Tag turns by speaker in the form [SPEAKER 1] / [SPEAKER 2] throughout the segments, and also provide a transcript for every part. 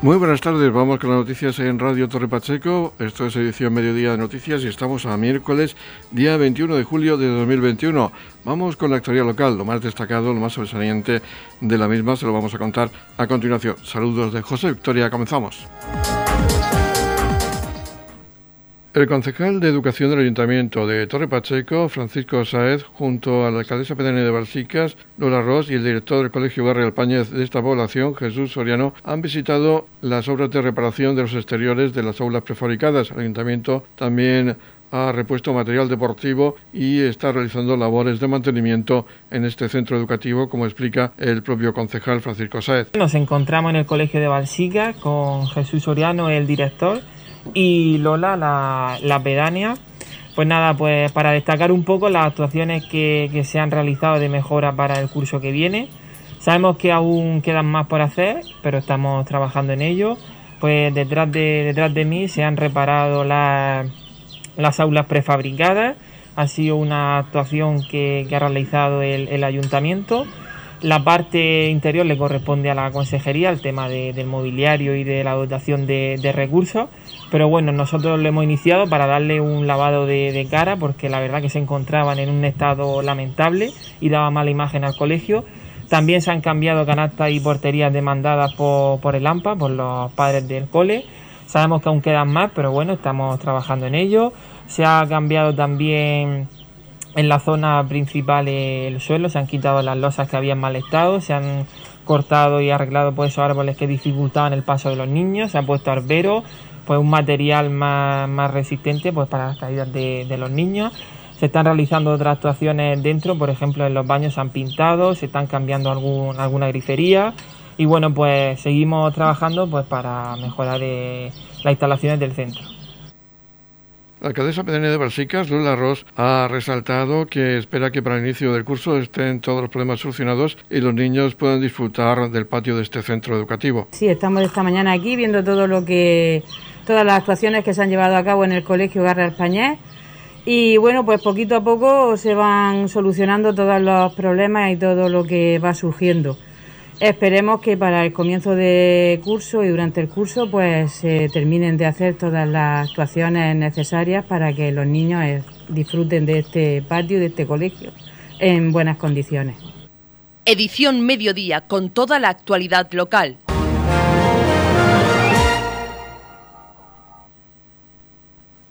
[SPEAKER 1] Muy buenas tardes, vamos con las noticias en Radio Torre Pacheco. Esto es edición Mediodía de Noticias y estamos a miércoles, día 21 de julio de 2021. Vamos con la actualidad local, lo más destacado, lo más sobresaliente de la misma, se lo vamos a contar a continuación. Saludos de José Victoria, comenzamos. El concejal de Educación del Ayuntamiento de Torre Pacheco, Francisco Saez, junto a la alcaldesa pedánea de Balsicas, Lola Ross, y el director del Colegio Barrio Alpáñez de esta población, Jesús Soriano, han visitado las obras de reparación de los exteriores de las aulas prefabricadas. El Ayuntamiento también ha repuesto material deportivo y está realizando labores de mantenimiento en este centro educativo, como explica el propio concejal Francisco Saez.
[SPEAKER 2] Nos encontramos en el Colegio de Balsicas con Jesús Soriano, el director y Lola, la, la pedánea. Pues nada, pues para destacar un poco las actuaciones que, se han realizado de mejora para el curso que viene. Sabemos que aún quedan más por hacer, pero estamos trabajando en ello. Pues detrás de, detrás de mí se han reparado las, las aulas prefabricadas. Ha sido una actuación que, ha realizado el, ayuntamiento. La parte interior le corresponde a la consejería, el tema de, del mobiliario y de la dotación de, recursos. Pero bueno, nosotros lo hemos iniciado para darle un lavado de, cara, porque la verdad que se encontraban en un estado lamentable y daba mala imagen al colegio. También se han cambiado canastas y porterías demandadas por, por el AMPA, por los padres del cole. Sabemos que aún quedan más, pero bueno, estamos trabajando en ello. Se ha cambiado también en la zona principal el suelo, se han quitado las losas que habían mal estado, se han cortado y arreglado pues, esos árboles que dificultaban el paso de los niños, se ha puesto arbero, pues un material más, más resistente pues, para las caídas de, de, los niños. Se están realizando otras actuaciones dentro, por ejemplo en los baños se han pintado, se están cambiando algún, alguna grifería y bueno pues seguimos trabajando pues para mejorar eh, las instalaciones del centro.
[SPEAKER 1] La alcaldesa pedánea de Balsicas, Lula Ross, ha resaltado que espera que para el inicio del curso estén todos los problemas solucionados y los niños puedan disfrutar del patio de este centro educativo.
[SPEAKER 3] Sí, estamos esta mañana aquí viendo todo lo que, todas las actuaciones que se han llevado a cabo en el Colegio Garra Españés y bueno, pues poquito a poco se van solucionando todos los problemas y todo lo que va surgiendo. Esperemos que para el comienzo de curso y durante el curso pues se terminen de hacer todas las actuaciones necesarias para que los niños eh, disfruten de este patio, de este colegio, en buenas condiciones.
[SPEAKER 4] Edición Mediodía con toda la actualidad local.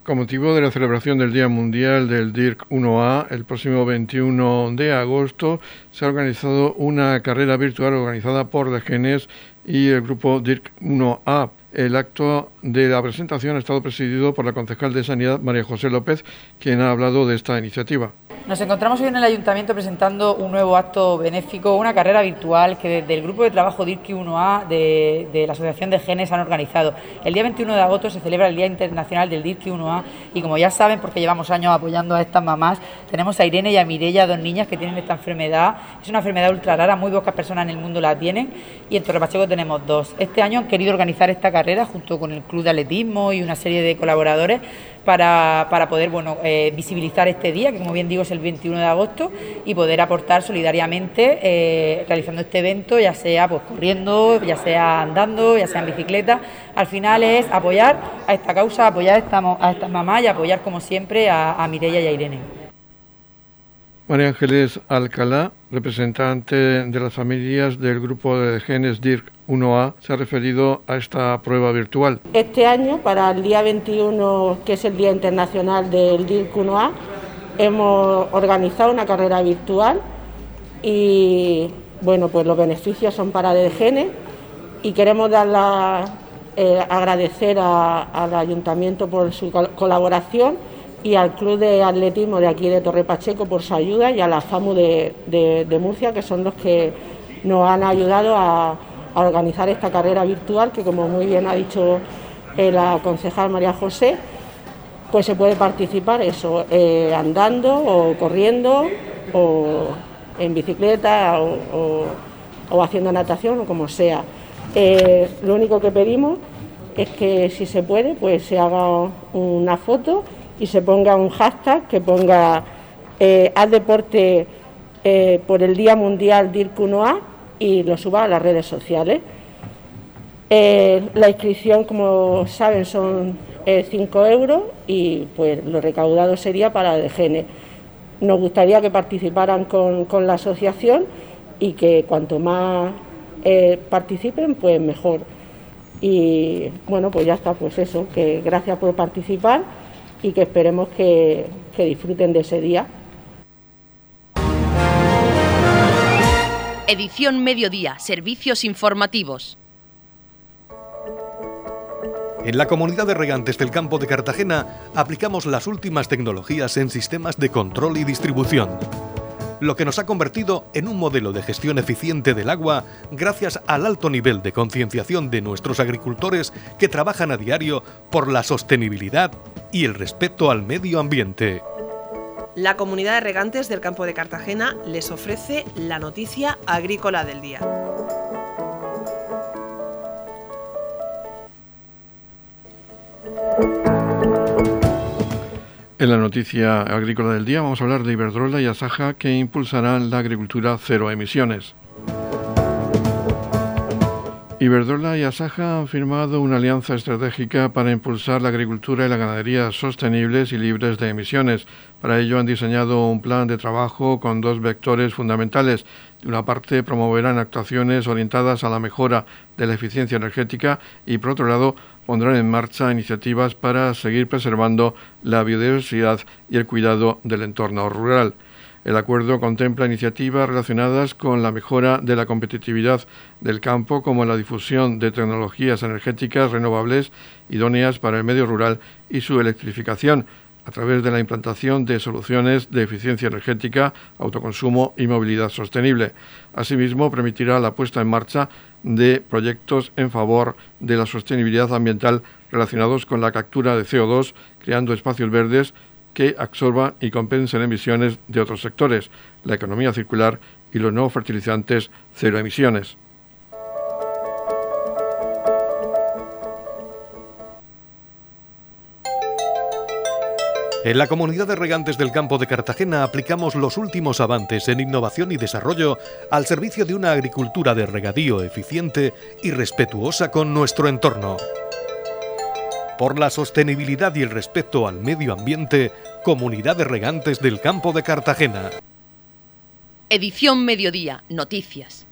[SPEAKER 1] Con motivo de la celebración del Día Mundial del DIRC 1A, el próximo 21 de agosto se ha organizado una carrera virtual organizada por Degenes y el grupo DIRC 1A. El acto de la presentación ha estado presidido por la concejal de Sanidad, María José López, quien ha hablado de esta iniciativa.
[SPEAKER 5] Nos encontramos hoy en el Ayuntamiento presentando un nuevo acto benéfico, una carrera virtual que desde el grupo de trabajo DIRCI 1A de, la Asociación de Genes han organizado. El día 21 de agosto se celebra el Día Internacional del DIRCI 1A y como ya saben, porque llevamos años apoyando a estas mamás, tenemos a Irene y a Mirella, dos niñas que tienen esta enfermedad. Es una enfermedad ultra rara, muy pocas personas en el mundo la tienen y en Torre Pacheco tenemos dos. Este año han querido organizar esta carrera junto con el Club de Atletismo y una serie de colaboradores para, para poder bueno, eh, visibilizar este día, que como bien digo es el 21 de agosto, y poder aportar solidariamente eh, realizando este evento, ya sea pues corriendo, ya sea andando, ya sea en bicicleta. Al final es apoyar a esta causa, apoyar a estas esta mamás y apoyar como siempre a, a Mireia y a Irene.
[SPEAKER 1] María Ángeles Alcalá, representante de las familias del grupo de genes DIRC 1A, se ha referido a esta prueba virtual.
[SPEAKER 6] Este año, para el día 21, que es el Día Internacional del DIRC 1A, hemos organizado una carrera virtual y bueno, pues los beneficios son para genes y queremos dar la, eh, agradecer al ayuntamiento por su colaboración y al Club de Atletismo de aquí de Torre Pacheco por su ayuda y a la FAMU de, Murcia, que son los que nos han ayudado a, organizar esta carrera virtual, que como muy bien ha dicho eh, la concejal María José, pues se puede participar eso, eh, andando o corriendo o en bicicleta o haciendo natación o como sea. Eh, lo único que pedimos es que si se puede, pues se haga una foto y se ponga un hashtag que ponga eh, deporte eh, por el Día Mundial DIRC1A y lo suba a las redes sociales. Eh, la inscripción, como saben, son 5 eh, euros y pues lo recaudado sería para gene. Nos gustaría que participaran con, la asociación y que cuanto más participen, pues mejor. Y bueno, pues ya está, pues eso, que gracias por participar y que esperemos que, que disfruten de ese día.
[SPEAKER 4] Edición Mediodía, Servicios Informativos.
[SPEAKER 7] En la comunidad de regantes del campo de Cartagena aplicamos las últimas tecnologías en sistemas de control y distribución, lo que nos ha convertido en un modelo de gestión eficiente del agua gracias al alto nivel de concienciación de nuestros agricultores que trabajan a diario por la sostenibilidad y el respeto al medio ambiente.
[SPEAKER 8] La comunidad de regantes del campo de Cartagena les ofrece la noticia agrícola del día.
[SPEAKER 1] En la noticia agrícola del día vamos a hablar de Iberdrola y Asaja que impulsarán la agricultura cero emisiones. Iberdrola y Asaja han firmado una alianza estratégica para impulsar la agricultura y la ganadería sostenibles y libres de emisiones. Para ello han diseñado un plan de trabajo con dos vectores fundamentales. De una parte, promoverán actuaciones orientadas a la mejora de la eficiencia energética y, por otro lado, pondrán en marcha iniciativas para seguir preservando la biodiversidad y el cuidado del entorno rural. El acuerdo contempla iniciativas relacionadas con la mejora de la competitividad del campo, como la difusión de tecnologías energéticas renovables idóneas para el medio rural y su electrificación, a través de la implantación de soluciones de eficiencia energética, autoconsumo y movilidad sostenible. Asimismo, permitirá la puesta en marcha de proyectos en favor de la sostenibilidad ambiental relacionados con la captura de CO2, creando espacios verdes que absorban y compensen emisiones de otros sectores, la economía circular y los nuevos fertilizantes cero emisiones.
[SPEAKER 7] En la comunidad de regantes del campo de Cartagena aplicamos los últimos avances en innovación y desarrollo al servicio de una agricultura de regadío eficiente y respetuosa con nuestro entorno. Por la sostenibilidad y el respeto al medio ambiente, Comunidad de Regantes del Campo de Cartagena.
[SPEAKER 4] Edición Mediodía, Noticias.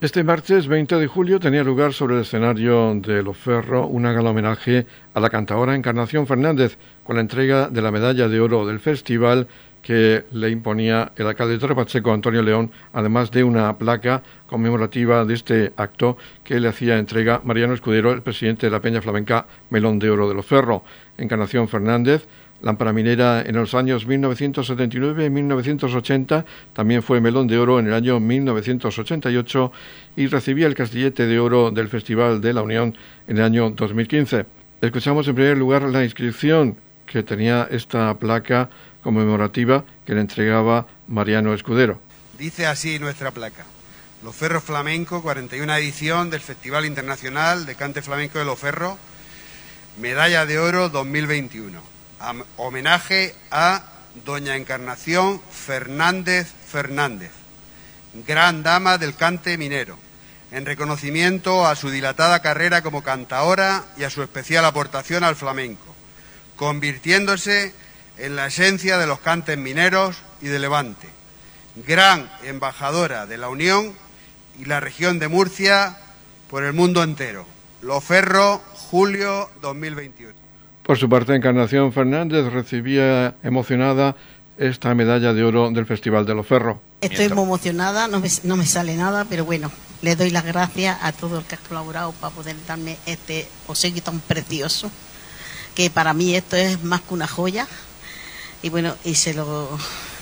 [SPEAKER 1] Este martes 20 de julio tenía lugar sobre el escenario de Loferro una gala homenaje a la cantadora Encarnación Fernández con la entrega de la medalla de oro del festival que le imponía el alcalde de Torre Pacheco, Antonio León, además de una placa conmemorativa de este acto que le hacía entrega Mariano Escudero, el presidente de la Peña Flamenca Melón de Oro de Loferro. Encarnación Fernández lámpara minera en los años 1979 y 1980, también fue melón de oro en el año 1988 y recibía el castillete de oro del Festival de la Unión en el año 2015. Escuchamos en primer lugar la inscripción que tenía esta placa conmemorativa que le entregaba Mariano Escudero.
[SPEAKER 9] Dice así nuestra placa. Los Ferros Flamenco, 41 edición del Festival Internacional de Cante Flamenco de Los Ferros, medalla de oro 2021 homenaje a doña Encarnación Fernández Fernández, gran dama del cante minero, en reconocimiento a su dilatada carrera como cantaora y a su especial aportación al flamenco, convirtiéndose la esencia de los cantes mineros y de Levante, gran embajadora de la Unión y la región de Murcia por el mundo entero. Loferro, julio 2021.
[SPEAKER 1] Por su parte, Encarnación Fernández recibía emocionada esta medalla de oro del Festival de Loferro.
[SPEAKER 10] Estoy muy emocionada, no me, sale nada, pero bueno, le doy las gracias a todos los que han colaborado para poder darme este obsequio tan precioso, que para mí esto es más que una joya. Y bueno, y se lo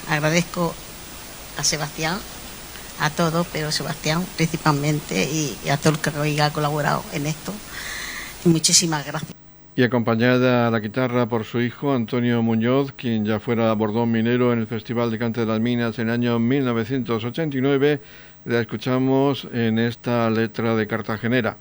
[SPEAKER 10] agradezco a Sebastián, a todos, pero Sebastián principalmente, y, a todos los que han colaborado en esto. Muchísimas gracias
[SPEAKER 1] y acompañada a la guitarra por su hijo Antonio Muñoz, quien ya fuera bordón minero en el Festival de Cante de las Minas en el año 1989, la escuchamos en esta letra de Cartagenera.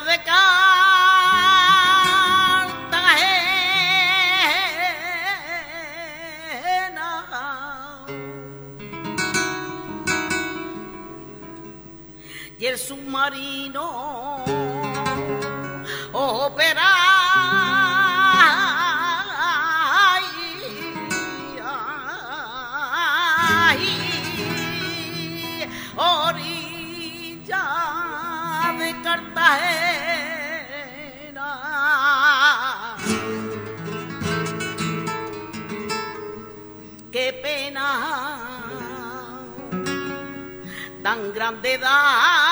[SPEAKER 10] Orillas de Cartagena tan grande da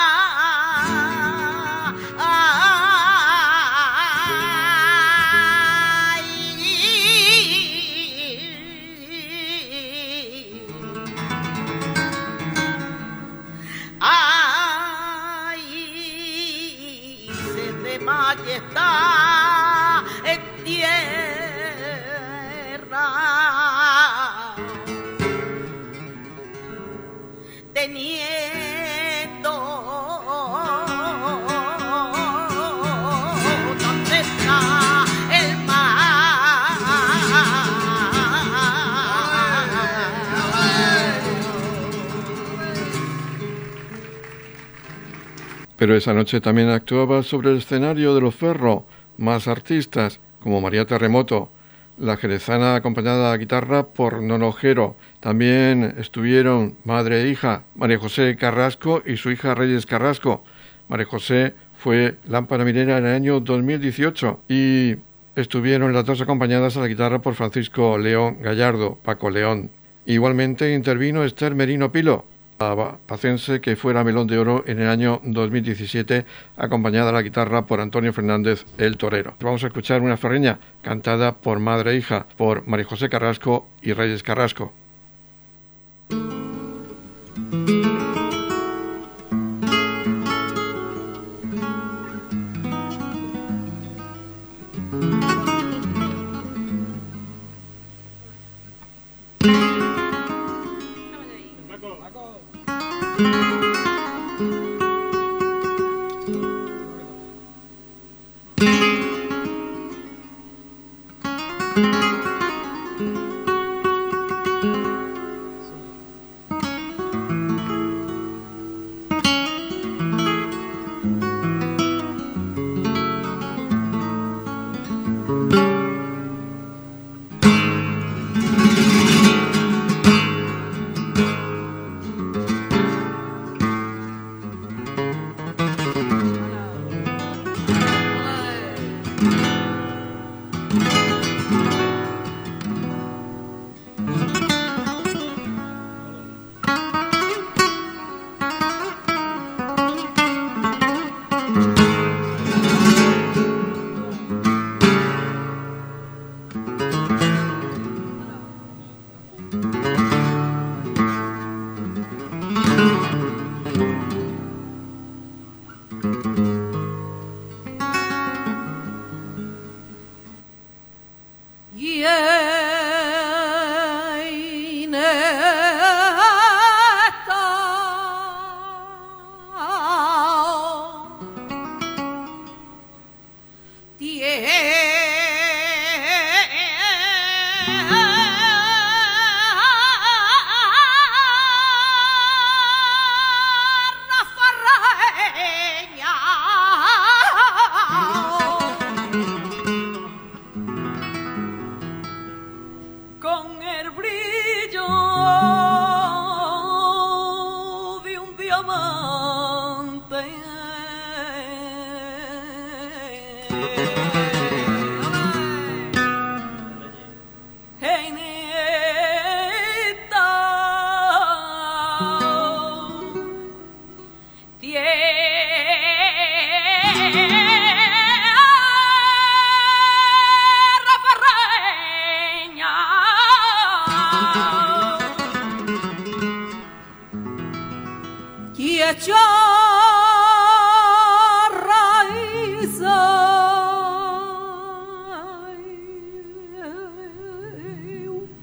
[SPEAKER 1] Pero esa noche también actuaba sobre el escenario de los Ferro más artistas como María Terremoto, la jerezana acompañada a guitarra por Nonojero. También estuvieron madre e hija, María José Carrasco y su hija Reyes Carrasco. María José fue lámpara minera en el año 2018 y estuvieron las dos acompañadas a la guitarra por Francisco León Gallardo, Paco León. Igualmente intervino Esther Merino Pilo, pacense que fuera Melón de Oro en el año 2017, acompañada a la guitarra por Antonio Fernández el Torero. Vamos a escuchar una ferreña cantada por madre e hija, por María José Carrasco y Reyes Carrasco.
[SPEAKER 10] Y en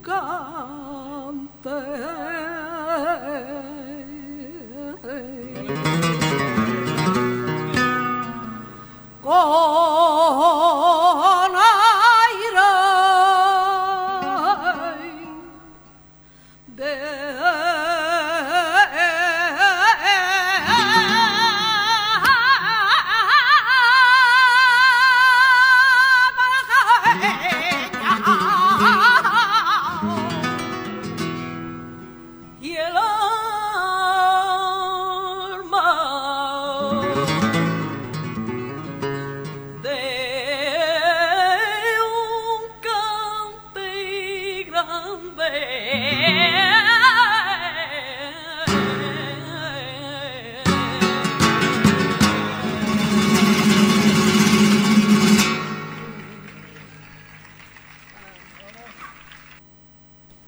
[SPEAKER 10] cante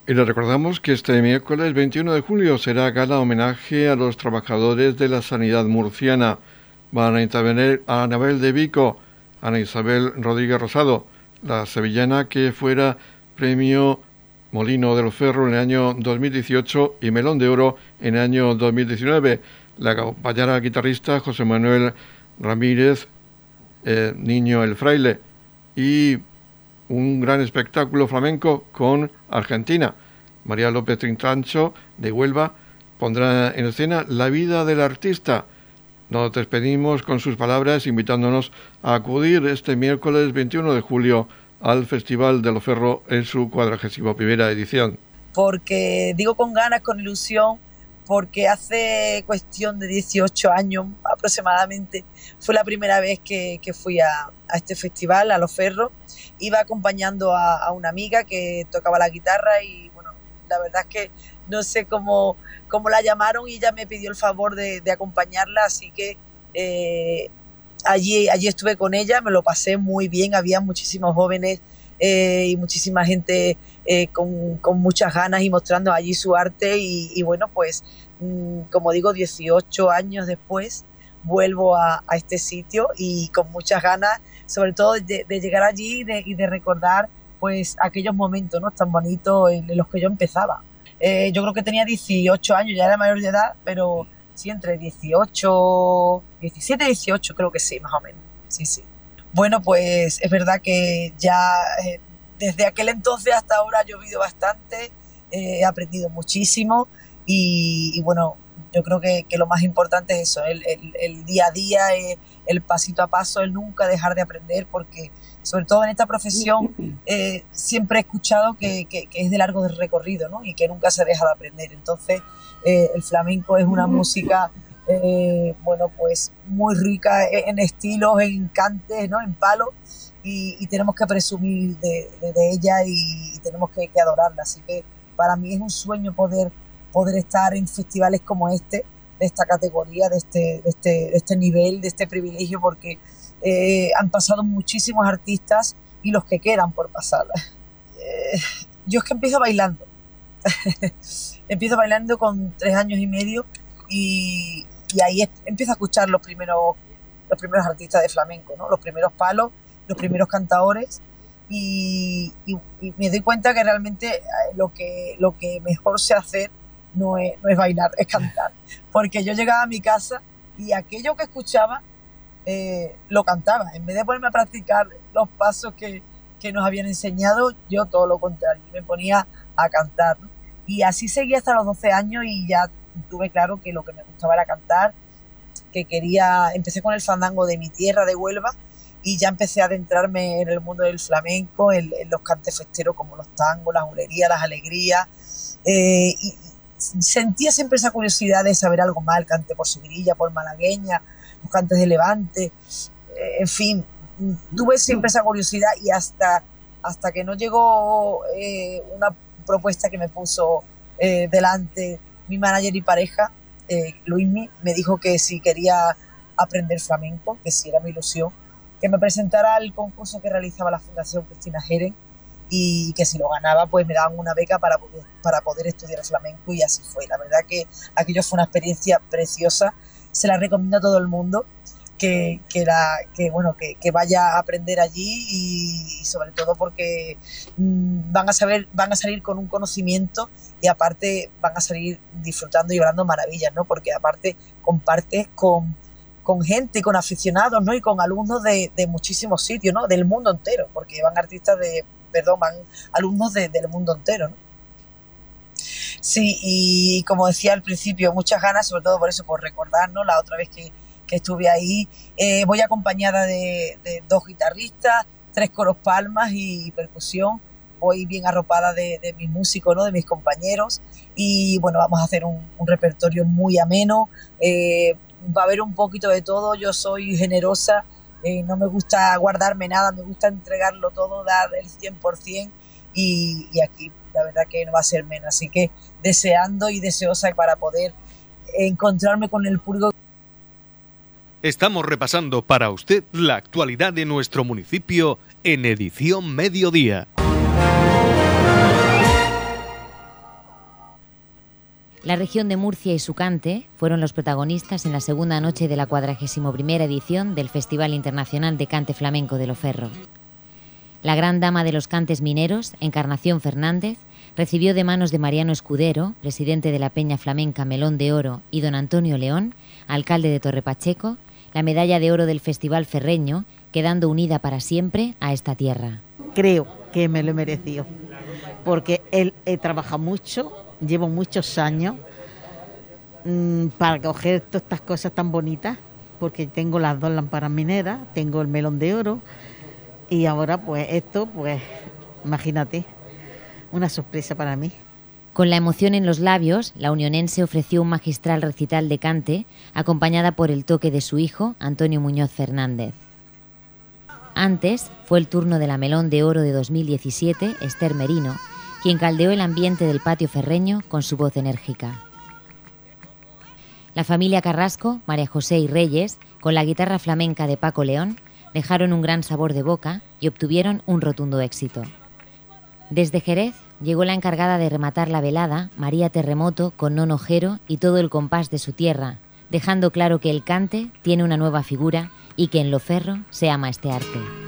[SPEAKER 1] Y le recordamos que este miércoles 21 de julio será gala homenaje a los trabajadores de la sanidad murciana. Van a intervenir a Anabel de Vico, Ana Isabel Rodríguez Rosado, la sevillana que fuera premio Molino de los Ferros en el año 2018 y Melón de Oro en el año 2019. La acompañará guitarrista José Manuel Ramírez, eh, Niño el Fraile, y un gran espectáculo flamenco con Argentina. María López Trintancho de Huelva pondrá en escena La vida del artista. Nos despedimos con sus palabras invitándonos a acudir este miércoles 21 de julio al Festival de Loferro en su cuadragésimo primera edición.
[SPEAKER 11] Porque digo con ganas, con ilusión, porque hace cuestión de 18 años aproximadamente fue la primera vez que, fui a, este festival, a Los Ferros. Iba acompañando a, una amiga que tocaba la guitarra y bueno, la verdad es que no sé cómo, cómo la llamaron y ella me pidió el favor de, acompañarla, así que eh, allí, allí estuve con ella, me lo pasé muy bien, había muchísimos jóvenes eh, y muchísima gente eh, con, muchas ganas y mostrando allí su arte y, bueno, pues mm, como digo, 18 años después vuelvo a, este sitio y con muchas ganas, sobre todo de, llegar allí y de, recordar pues aquellos momentos ¿no? tan bonitos en, los que yo empezaba. Eh, yo creo que tenía 18 años, ya era mayor de edad, pero sí, entre 18, 17 y 18 creo que sí, más o menos. Sí, sí. Bueno, pues es verdad que ya eh, desde aquel entonces hasta ahora ha llovido bastante, eh, he aprendido muchísimo y, bueno, yo creo que, lo más importante es eso, el, día a día, eh, el, pasito a paso, el nunca dejar de aprender, porque sobre todo en esta profesión siempre he escuchado que, es de largo recorrido ¿no? y que nunca se deja de aprender. Entonces, el flamenco es una música eh, bueno, pues muy rica en estilos, en cantes, ¿no? En palos, y, tenemos que presumir de, ella y, tenemos que, adorarla. Así que para mí es un sueño poder, poder estar en festivales como este, de esta categoría, de este, este, este nivel, de este privilegio, porque eh, han pasado muchísimos artistas y los que quedan por pasar. Eh, yo es que empiezo bailando. empiezo bailando con tres años y medio y, y ahí empiezo a escuchar los primeros, los primeros artistas de flamenco, ¿no? los primeros palos, los primeros cantadores y, me doy cuenta que realmente eh, lo que, lo que mejor sé hacer no es, no es bailar, es cantar. Porque yo llegaba a mi casa y aquello que escuchaba eh, lo cantaba. En vez de ponerme a practicar los pasos que, que, nos habían enseñado, yo todo lo contrario, me ponía a cantar. Y así seguí hasta los 12 años y ya tuve claro que lo que me gustaba era cantar, que quería, empecé con el fandango de mi tierra, de Huelva, y ya empecé a adentrarme en el mundo del flamenco, en, los cantes festeros como los tangos, las bulerías, las alegrías, eh, y sentía siempre esa curiosidad de saber algo más, el cante por Sevilla, por malagueña, los cantes de Levante, eh, en fin, tuve siempre esa curiosidad y hasta, hasta que no llegó eh, una propuesta que me puso delante mi manager y pareja, eh, Luismi, me dijo que si quería aprender flamenco, que si era mi ilusión, que me presentara al concurso que realizaba la Fundación Cristina Jeren y que si lo ganaba pues me daban una beca para poder, para poder estudiar flamenco y así fue. La verdad que aquello fue una experiencia preciosa, se la recomiendo a todo el mundo que, que, la, que, bueno, que, que, vaya a aprender allí y, sobre todo porque mm, van a saber, van a salir con un conocimiento y aparte van a salir disfrutando y hablando maravillas, ¿no? Porque aparte compartes con, con gente, con aficionados, ¿no? Y con alumnos de, muchísimos sitios, ¿no? Del mundo entero, porque van artistas de, perdón, van alumnos del mundo entero, ¿no? Sí, y como decía al principio, muchas ganas, sobre todo por eso, por recordarnos la otra vez que, estuve ahí. Eh, voy acompañada de, dos guitarristas, tres coros palmas y percusión. Voy bien arropada de, mis músicos, ¿no? de mis compañeros. Y bueno, vamos a hacer un, repertorio muy ameno. Eh, va a haber un poquito de todo. Yo soy generosa, eh, no me gusta guardarme nada, me gusta entregarlo todo, dar el 100%. Y, y aquí la verdad que no va a ser menos. Así que deseando y deseosa para poder encontrarme con el público.
[SPEAKER 7] Estamos repasando para usted la actualidad de nuestro municipio en edición mediodía.
[SPEAKER 12] La región de Murcia y su cante fueron los protagonistas en la segunda noche de la 41 edición del Festival Internacional de Cante Flamenco de Loferro. La gran dama de los cantes mineros, Encarnación Fernández, recibió de manos de Mariano Escudero, presidente de la Peña Flamenca Melón de Oro, y don Antonio León, alcalde de Torrepacheco, la medalla de oro del Festival Ferreño, quedando unida para siempre a esta tierra.
[SPEAKER 13] Creo que me lo he porque él he trabajado mucho, llevo muchos años mm, para coger todas estas cosas tan bonitas, porque tengo las dos lámparas mineras, tengo el melón de oro, y ahora pues esto, pues imagínate, una sorpresa para mí.
[SPEAKER 12] Con la emoción en los labios, la unionense ofreció un magistral recital de cante, acompañada por el toque de su hijo, Antonio Muñoz Fernández. Antes fue el turno de la Melón de Oro de 2017, Esther Merino, quien caldeó el ambiente del patio ferreño con su voz enérgica. La familia Carrasco, María José y Reyes, con la guitarra flamenca de Paco León, dejaron un gran sabor de boca y obtuvieron un rotundo éxito. Desde Jerez llegó la encargada de rematar la velada, María Terremoto, con Nono Jero y todo el compás de su tierra, dejando claro que el cante tiene una nueva figura y que en Loferro se ama este arte.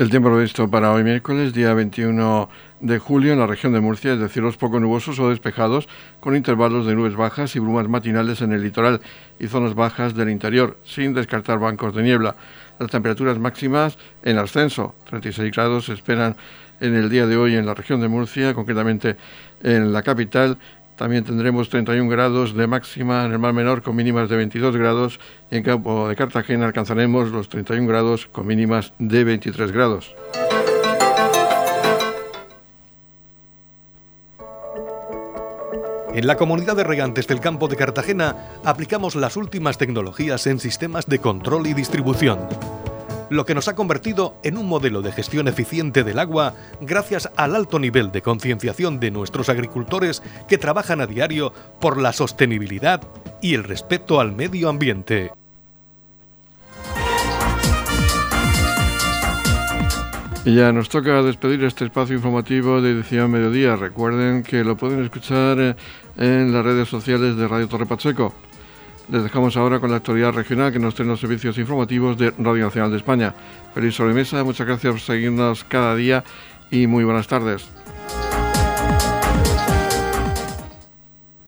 [SPEAKER 1] El tiempo previsto para hoy miércoles, día 21 de julio, en la región de Murcia, es de cielos poco nubosos o despejados, con intervalos de nubes bajas y brumas matinales en el litoral y zonas bajas del interior, sin descartar bancos de niebla. Las temperaturas máximas en ascenso, 36 grados, se esperan en el día de hoy en la región de Murcia, concretamente en la capital, también tendremos 31 grados de máxima en el mar menor con mínimas de 22 grados y en campo de Cartagena alcanzaremos los 31 grados con mínimas de 23 grados.
[SPEAKER 7] En la comunidad de regantes del campo de Cartagena aplicamos las últimas tecnologías en sistemas de control y distribución lo que nos ha convertido en un modelo de gestión eficiente del agua gracias al alto nivel de concienciación de nuestros agricultores que trabajan a diario por la sostenibilidad y el respeto al medio ambiente.
[SPEAKER 1] Y ya nos toca despedir este espacio informativo de edición mediodía. Recuerden que lo pueden escuchar eh, en las redes sociales de Radio Torre Pacheco. Les dejamos ahora con la actualidad regional que nos traen los servicios informativos de Radio Nacional de España. Feliz sobremesa, muchas gracias por seguirnos cada día y muy buenas tardes.